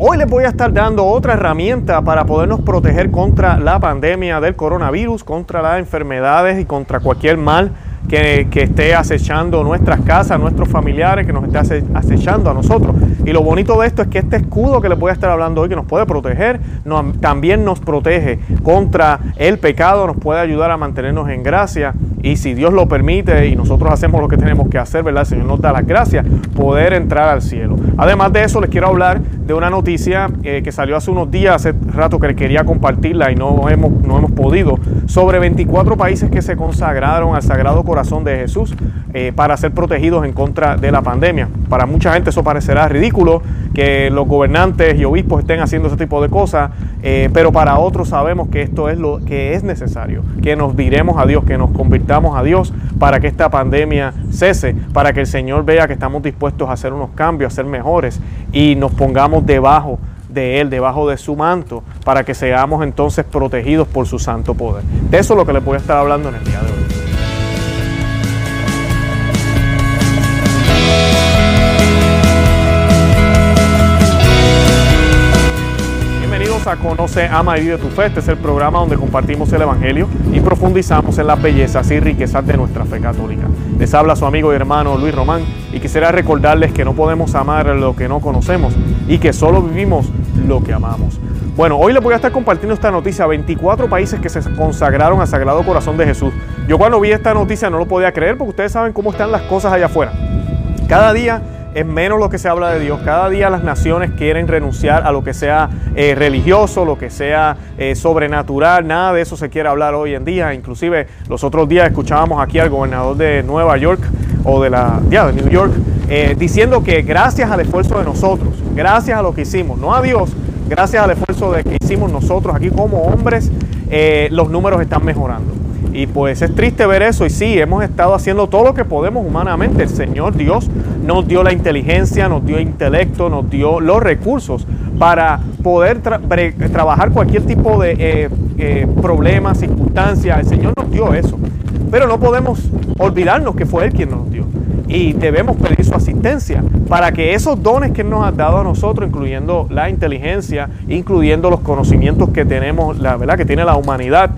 Hoy les voy a estar dando otra herramienta para podernos proteger contra la pandemia del coronavirus, contra las enfermedades y contra cualquier mal que, esté acechando nuestras casas, nuestros familiares, que nos esté acechando a nosotros. Y lo bonito de esto es que este escudo que les voy a estar hablando hoy, que nos puede proteger, también nos protege contra el pecado, nos puede ayudar a mantenernos en gracia y si Dios lo permite y nosotros hacemos lo que tenemos que hacer, ¿verdad? El Señor nos da las gracias, poder entrar al cielo. Además de eso, les quiero hablar de una noticia eh, que salió hace unos días, hace rato que quería compartirla y no hemos, no hemos podido, sobre 24 países que se consagraron al Sagrado Corazón de Jesús eh, para ser protegidos en contra de la pandemia. Para mucha gente eso parecerá ridículo, que los gobernantes y obispos estén haciendo ese tipo de cosas, eh, pero para otros sabemos que esto es lo que es necesario, que nos diremos a Dios, que nos convirtamos a Dios para que esta pandemia cese, para que el Señor vea que estamos dispuestos a hacer unos cambios, a ser mejores y nos pongamos debajo de Él, debajo de su manto, para que seamos entonces protegidos por su santo poder. De eso es lo que les voy a estar hablando en el día de hoy. A Conoce, Ama y Vive tu Fe. Este es el programa donde compartimos el Evangelio y profundizamos en las bellezas y riquezas de nuestra fe católica. Les habla su amigo y hermano Luis Román y quisiera recordarles que no podemos amar lo que no conocemos y que solo vivimos lo que amamos. Bueno, hoy les voy a estar compartiendo esta noticia. 24 países que se consagraron al Sagrado Corazón de Jesús. Yo cuando vi esta noticia no lo podía creer porque ustedes saben cómo están las cosas allá afuera. Cada día es menos lo que se habla de Dios. Cada día las naciones quieren renunciar a lo que sea eh, religioso, lo que sea eh, sobrenatural. Nada de eso se quiere hablar hoy en día. Inclusive los otros días escuchábamos aquí al gobernador de Nueva York o de la de New York eh, diciendo que gracias al esfuerzo de nosotros, gracias a lo que hicimos, no a Dios, gracias al esfuerzo de que hicimos nosotros aquí como hombres, los números están mejorando. Y pues es triste ver eso y sí, hemos estado haciendo todo lo que podemos humanamente. El Señor Dios nos dio la inteligencia, nos dio intelecto, nos dio los recursos para poder trabajar cualquier tipo de eh, eh, problema, circunstancia. El Señor nos dio eso. Pero no podemos olvidarnos que fue Él quien nos dio. Y debemos pedir su asistencia para que esos dones que nos ha dado a nosotros, incluyendo la inteligencia, incluyendo los conocimientos que tenemos, la verdad que tiene la humanidad,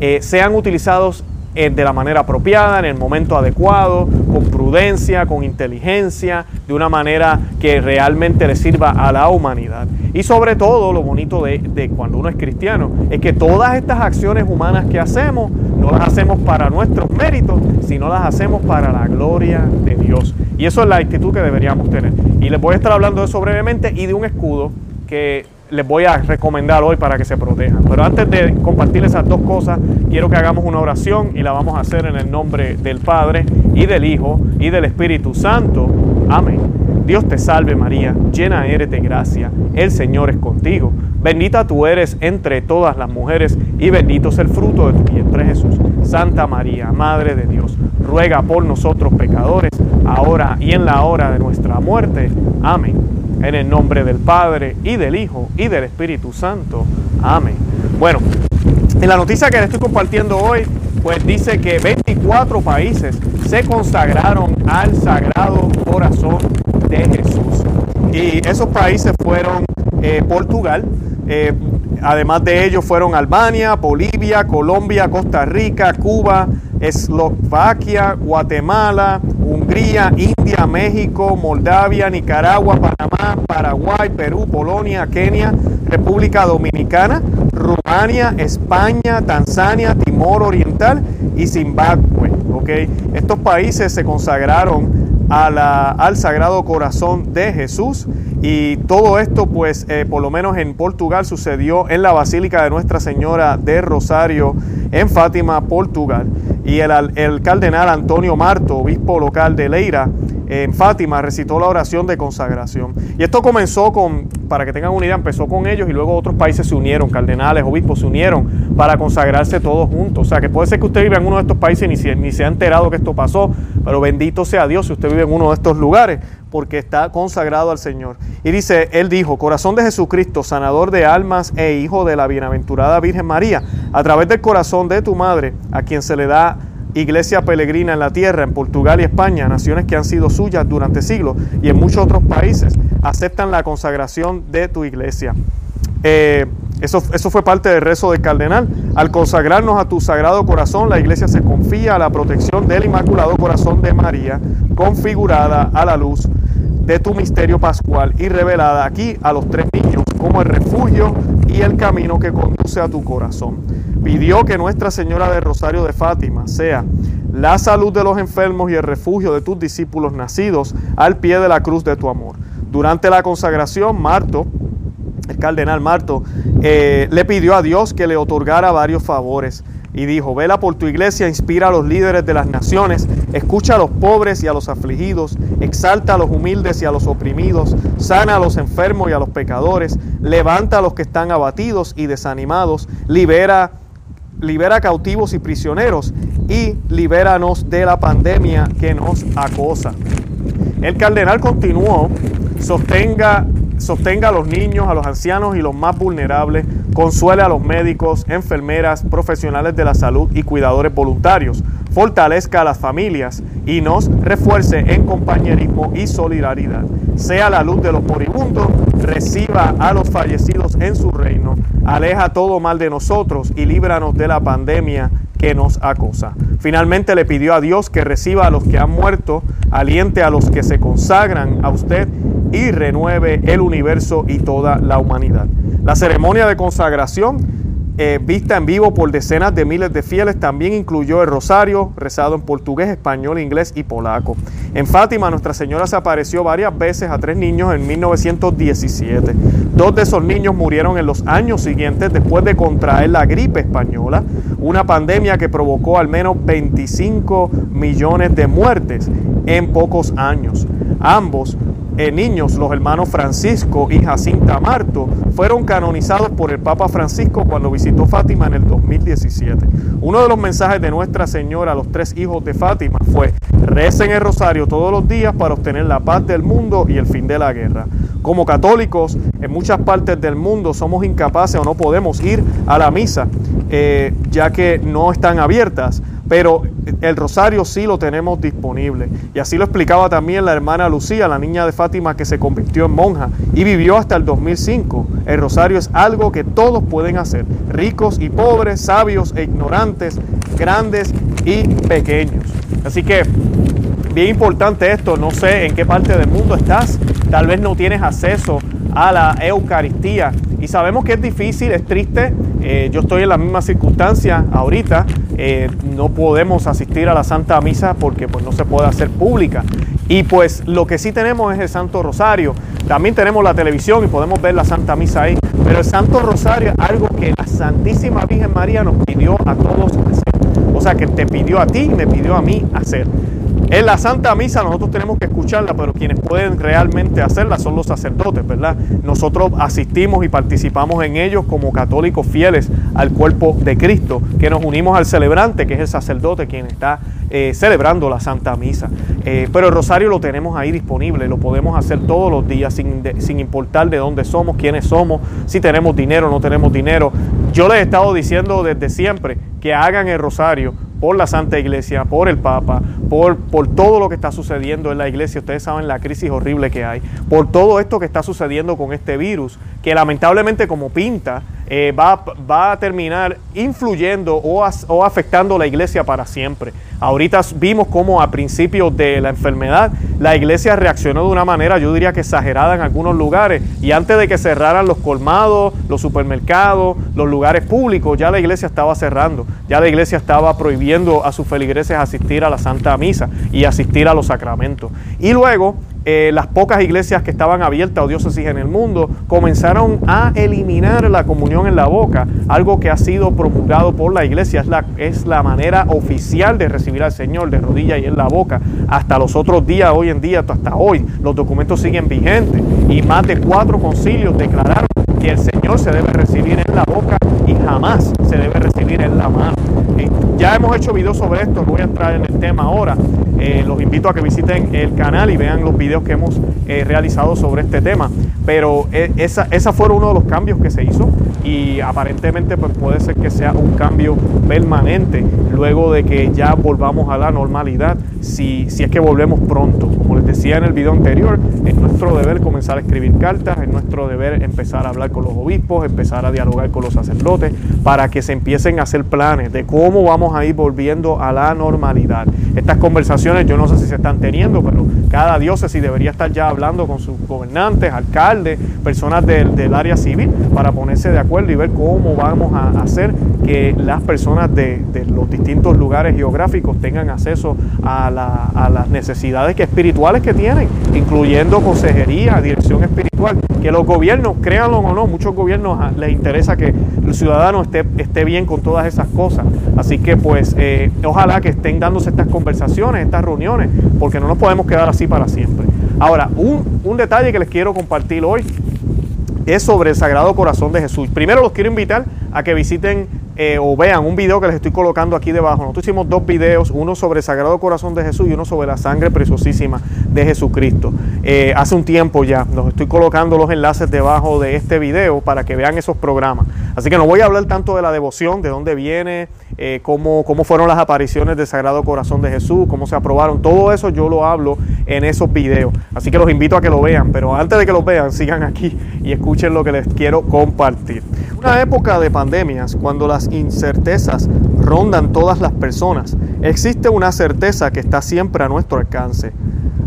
eh, sean utilizados eh, de la manera apropiada, en el momento adecuado, con prudencia, con inteligencia, de una manera que realmente le sirva a la humanidad. Y sobre todo, lo bonito de, de, cuando uno es cristiano es que todas estas acciones humanas que hacemos, no las hacemos para nuestros méritos, sino las hacemos para la gloria de Dios. Y eso es la actitud que deberíamos tener. Y les voy a estar hablando de eso brevemente y de un escudo que les voy a recomendar hoy para que se protejan. Pero antes de compartir esas dos cosas, quiero que hagamos una oración y la vamos a hacer en el nombre del Padre y del Hijo y del Espíritu Santo. Amén. Dios te salve María, llena eres de gracia, el Señor es contigo. Bendita tú eres entre todas las mujeres y bendito es el fruto de tu vientre Jesús. Santa María, Madre de Dios, ruega por nosotros pecadores, ahora y en la hora de nuestra muerte. Amén. En el nombre del Padre y del Hijo y del Espíritu Santo. Amén. Bueno, en la noticia que les estoy compartiendo hoy, pues dice que 24 países se consagraron al Sagrado Corazón de Jesús. Y esos países fueron eh, Portugal, eh, además de ellos fueron Albania, Bolivia, Colombia, Costa Rica, Cuba, Eslovaquia, Guatemala, Hungría, India, México, Moldavia, Nicaragua, Panamá, Paraguay, Perú, Polonia, Kenia, República Dominicana, Rumania, España, Tanzania, Timor Oriental y Zimbabue. ¿okay? Estos países se consagraron al Sagrado Corazón de Jesús y todo esto pues eh, por lo menos en Portugal sucedió en la Basílica de Nuestra Señora de Rosario en Fátima, Portugal y el, cardenal Antonio Marto, obispo local de Leira, en Fátima, recitó la oración de consagración. Y esto comenzó con, para que tengan una idea, empezó con ellos y luego otros países se unieron, cardenales, obispos se unieron para consagrarse todos juntos. O sea, que puede ser que usted viva en uno de estos países y ni se, ni se ha enterado que esto pasó, pero bendito sea Dios si usted vive en uno de estos lugares, porque está consagrado al Señor. Y dice, Él dijo, corazón de Jesucristo, sanador de almas e hijo de la bienaventurada Virgen María, a través del corazón de tu madre, a quien se le da iglesia peregrina en la tierra, en Portugal y España, naciones que han sido suyas durante siglos y en muchos otros países, aceptan la consagración de tu iglesia. Eh, eso, eso, fue parte del rezo del cardenal. Al consagrarnos a tu sagrado corazón, la iglesia se confía a la protección del Inmaculado Corazón de María, configurada a la luz de tu misterio pascual y revelada aquí a los tres niños como el refugio y el camino que conduce a tu corazón. Pidió que Nuestra Señora del Rosario de Fátima sea la salud de los enfermos y el refugio de tus discípulos nacidos al pie de la cruz de tu amor. Durante la consagración, Marto, el cardenal Marto, eh, le pidió a Dios que le otorgara varios favores y dijo, vela por tu iglesia, inspira a los líderes de las naciones, escucha a los pobres y a los afligidos, exalta a los humildes y a los oprimidos, sana a los enfermos y a los pecadores, levanta a los que están abatidos y desanimados, libera, libera cautivos y prisioneros y libéranos de la pandemia que nos acosa. El cardenal continuó, sostenga sostenga a los niños, a los ancianos y los más vulnerables, consuele a los médicos, enfermeras, profesionales de la salud y cuidadores voluntarios, fortalezca a las familias y nos refuerce en compañerismo y solidaridad. Sea la luz de los moribundos, reciba a los fallecidos en su reino, aleja todo mal de nosotros y líbranos de la pandemia que nos acosa. Finalmente le pidió a Dios que reciba a los que han muerto, aliente a los que se consagran a usted y renueve el universo y toda la humanidad. La ceremonia de consagración eh, vista en vivo por decenas de miles de fieles, también incluyó el rosario, rezado en portugués, español, inglés y polaco. En Fátima, Nuestra Señora se apareció varias veces a tres niños en 1917. Dos de esos niños murieron en los años siguientes después de contraer la gripe española, una pandemia que provocó al menos 25 millones de muertes en pocos años. Ambos eh, niños, los hermanos Francisco y Jacinta Marto, fueron canonizados por el Papa Francisco cuando visitó Fátima en el 2017. Uno de los mensajes de Nuestra Señora a los tres hijos de Fátima fue, recen el rosario todos los días para obtener la paz del mundo y el fin de la guerra. Como católicos, en muchas partes del mundo somos incapaces o no podemos ir a la misa, eh, ya que no están abiertas pero el rosario sí lo tenemos disponible. Y así lo explicaba también la hermana Lucía, la niña de Fátima que se convirtió en monja y vivió hasta el 2005. El rosario es algo que todos pueden hacer, ricos y pobres, sabios e ignorantes, grandes y pequeños. Así que bien importante esto, no sé en qué parte del mundo estás, tal vez no tienes acceso a la Eucaristía y sabemos que es difícil, es triste, eh, yo estoy en la misma circunstancia ahorita, eh, no podemos asistir a la Santa Misa porque pues, no se puede hacer pública. Y pues lo que sí tenemos es el Santo Rosario. También tenemos la televisión y podemos ver la Santa Misa ahí. Pero el Santo Rosario es algo que la Santísima Virgen María nos pidió a todos hacer. O sea, que te pidió a ti y me pidió a mí hacer. En la Santa Misa nosotros tenemos que escucharla, pero quienes pueden realmente hacerla son los sacerdotes, ¿verdad? Nosotros asistimos y participamos en ellos como católicos fieles al cuerpo de Cristo, que nos unimos al celebrante, que es el sacerdote quien está eh, celebrando la Santa Misa. Eh, pero el rosario lo tenemos ahí disponible, lo podemos hacer todos los días sin, sin importar de dónde somos, quiénes somos, si tenemos dinero o no tenemos dinero. Yo les he estado diciendo desde siempre que hagan el rosario por la Santa Iglesia, por el Papa, por, por todo lo que está sucediendo en la Iglesia. Ustedes saben la crisis horrible que hay, por todo esto que está sucediendo con este virus, que lamentablemente como pinta, eh, va, va, a terminar influyendo o, o, afectando la iglesia para siempre. Ahorita vimos cómo a principios de la enfermedad la iglesia reaccionó de una manera, yo diría que exagerada en algunos lugares, y antes de que cerraran los colmados, los supermercados, los lugares públicos, ya la iglesia estaba cerrando, ya la iglesia estaba prohibiendo a sus feligreses asistir a la Santa Misa y asistir a los sacramentos. Y luego eh, las pocas iglesias que estaban abiertas o diócesis en el mundo comenzaron a eliminar la comunión en la boca, algo que ha sido promulgado por la iglesia, es la, es la manera oficial de recibir al Señor de rodillas y en la boca. Hasta los otros días, hoy en día, hasta hoy, los documentos siguen vigentes y más de cuatro concilios declararon que el Señor se debe recibir en la boca y jamás se debe recibir en la mano. ya hemos hecho videos sobre esto, voy a entrar en el tema ahora, eh, los invito a que visiten el canal y vean los videos que hemos eh, realizado sobre este tema. Pero esa, esa fue uno de los cambios que se hizo y aparentemente pues, puede ser que sea un cambio permanente luego de que ya volvamos a la normalidad, si, si es que volvemos pronto. Como les decía en el video anterior, es nuestro deber comenzar a escribir cartas, es nuestro deber empezar a hablar con los obispos, empezar a dialogar con los sacerdotes, para que se empiecen a hacer planes de cómo vamos a ir volviendo a la normalidad. Estas conversaciones yo no sé si se están teniendo, pero cada diócesis debería estar ya hablando con sus gobernantes, alcaldes, personas del, área civil, para ponerse de acuerdo y ver cómo vamos a hacer que las personas de, los distintos lugares geográficos tengan acceso a, las necesidades espirituales que tienen, incluyendo consejería, dirección espiritual, que los gobiernos, créanlo o no, muchos gobiernos ah, les interesa que el ciudadano esté, esté bien con todas esas cosas. Así que pues eh, ojalá que estén dándose estas conversaciones, estas reuniones, porque no nos podemos quedar así para siempre. Ahora, un, un detalle que les quiero compartir hoy es sobre el Sagrado Corazón de Jesús. Primero los quiero invitar a que visiten eh, o vean un video que les estoy colocando aquí debajo. Nosotros hicimos dos videos, uno sobre el Sagrado Corazón de Jesús y uno sobre la sangre preciosísima de Jesucristo. Eh, hace un tiempo ya, los estoy colocando los enlaces debajo de este video para que vean esos programas. Así que no voy a hablar tanto de la devoción, de dónde viene, eh, cómo, cómo fueron las apariciones del Sagrado Corazón de Jesús, cómo se aprobaron. Todo eso yo lo hablo en esos videos. Así que los invito a que lo vean. Pero antes de que los vean, sigan aquí y escuchen lo que les quiero compartir. Una época de pandemias, cuando las incertezas rondan todas las personas, existe una certeza que está siempre a nuestro alcance.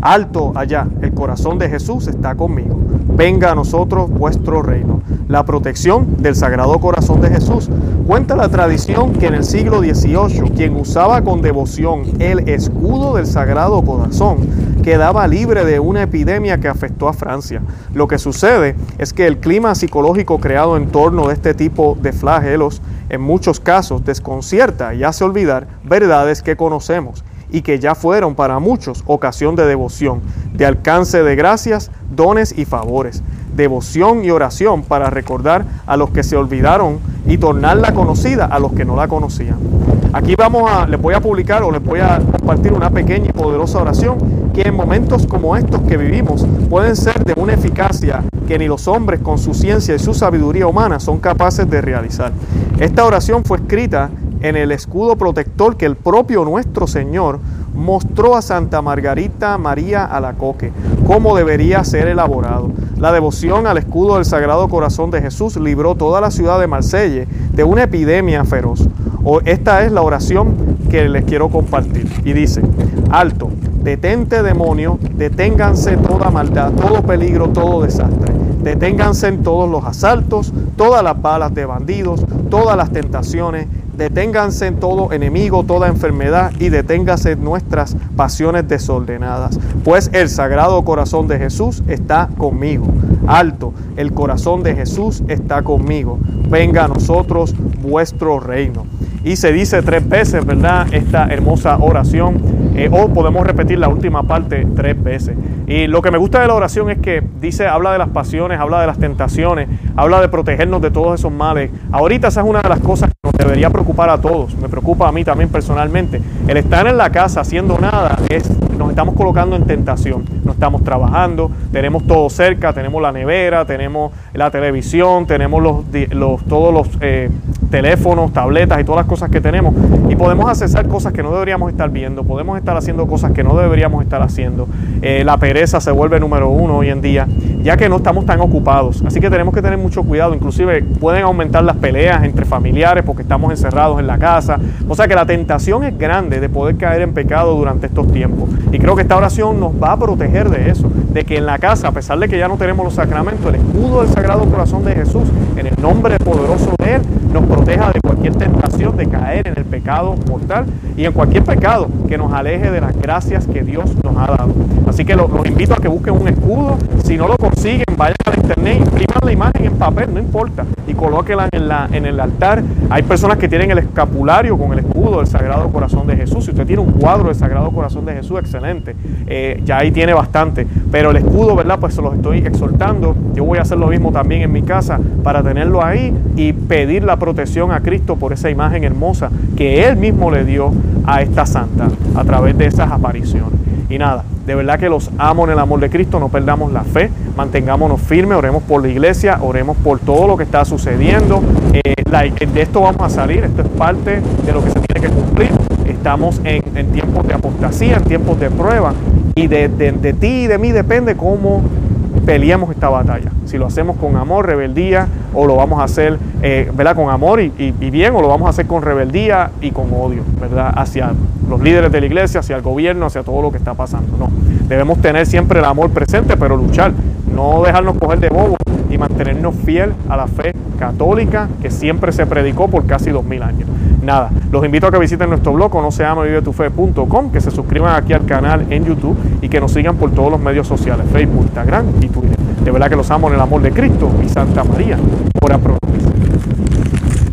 Alto allá, el corazón de Jesús está conmigo. Venga a nosotros vuestro reino. La protección del Sagrado Corazón de Jesús. Cuenta la tradición que en el siglo XVIII, quien usaba con devoción el escudo del Sagrado Corazón, quedaba libre de una epidemia que afectó a Francia. Lo que sucede es que el clima psicológico creado en torno de este tipo de flagelos en muchos casos desconcierta y hace olvidar verdades que conocemos y que ya fueron para muchos ocasión de devoción, de alcance de gracias, dones y favores, devoción y oración para recordar a los que se olvidaron y tornarla conocida a los que no la conocían. Aquí vamos a, les voy a publicar o les voy a compartir una pequeña y poderosa oración que en momentos como estos que vivimos pueden ser de una eficacia que ni los hombres con su ciencia y su sabiduría humana son capaces de realizar. Esta oración fue escrita en el escudo protector que el propio nuestro Señor mostró a Santa Margarita María Alacoque cómo debería ser elaborado. La devoción al escudo del Sagrado Corazón de Jesús libró toda la ciudad de Marsella de una epidemia feroz. Esta es la oración que les quiero compartir. Y dice, alto, detente demonio, deténganse toda maldad, todo peligro, todo desastre. Deténganse en todos los asaltos, todas las balas de bandidos, todas las tentaciones Deténganse en todo enemigo, toda enfermedad y deténganse nuestras pasiones desordenadas. Pues el sagrado corazón de Jesús está conmigo. Alto, el corazón de Jesús está conmigo. Venga a nosotros vuestro reino. Y se dice tres veces, ¿verdad? Esta hermosa oración. Eh, o podemos repetir la última parte tres veces. Y lo que me gusta de la oración es que dice, habla de las pasiones, habla de las tentaciones, habla de protegernos de todos esos males. Ahorita esa es una de las cosas debería preocupar a todos, me preocupa a mí también personalmente. El estar en la casa haciendo nada es, nos estamos colocando en tentación, no estamos trabajando, tenemos todo cerca, tenemos la nevera, tenemos la televisión, tenemos los, los todos los eh, teléfonos, tabletas y todas las cosas que tenemos y podemos accesar cosas que no deberíamos estar viendo, podemos estar haciendo cosas que no deberíamos estar haciendo. Eh, la pereza se vuelve número uno hoy en día, ya que no estamos tan ocupados. Así que tenemos que tener mucho cuidado, inclusive pueden aumentar las peleas entre familiares porque estamos encerrados en la casa. O sea que la tentación es grande de poder caer en pecado durante estos tiempos. Y creo que esta oración nos va a proteger de eso, de que en la casa, a pesar de que ya no tenemos los sacramentos, el escudo del Sagrado Corazón de Jesús, en el nombre poderoso de Él, nos proteja de cualquier tentación de caer en el pecado mortal y en cualquier pecado que nos aleje de las gracias que Dios nos ha dado. Así que los, invito a que busquen un escudo. Si no lo consiguen, vayan a internet, impriman la imagen en papel, no importa, y colóquela en, la, en el altar. Hay personas que tienen el escapulario con el escudo del Sagrado Corazón de Jesús. Si usted tiene un cuadro del Sagrado Corazón de Jesús, excelente. Eh, ya ahí tiene bastante. Pero el escudo, ¿verdad? Pues se los estoy exhortando. Yo voy a hacer lo mismo también en mi casa para tenerlo ahí y pedir la protección a Cristo por esa imagen hermosa que Él mismo le dio a esta santa a través de esas apariciones. Y nada, de verdad que los amo en el amor de Cristo, no perdamos la fe, mantengámonos firmes, oremos por la iglesia, oremos por todo lo que está sucediendo. Eh, de esto vamos a salir, esto es parte de lo que se tiene que cumplir. Estamos en, tiempos de apostasía, en tiempos de prueba, y de, de ti y de mí depende cómo peleemos esta batalla. Si lo hacemos con amor, rebeldía, o lo vamos a hacer eh, ¿verdad? con amor y, bien, o lo vamos a hacer con rebeldía y con odio, ¿verdad? Hacia los líderes de la iglesia, hacia el gobierno, hacia todo lo que está pasando. No, debemos tener siempre el amor presente, pero luchar, no dejarnos coger de bobo y mantenernos fiel a la fe católica que siempre se predicó por casi dos mil años. Nada, los invito a que visiten nuestro blog no se que se suscriban aquí al canal en YouTube y que nos sigan por todos los medios sociales, Facebook, Instagram y Twitter. De verdad que los amo en el amor de Cristo y Santa María, ora pro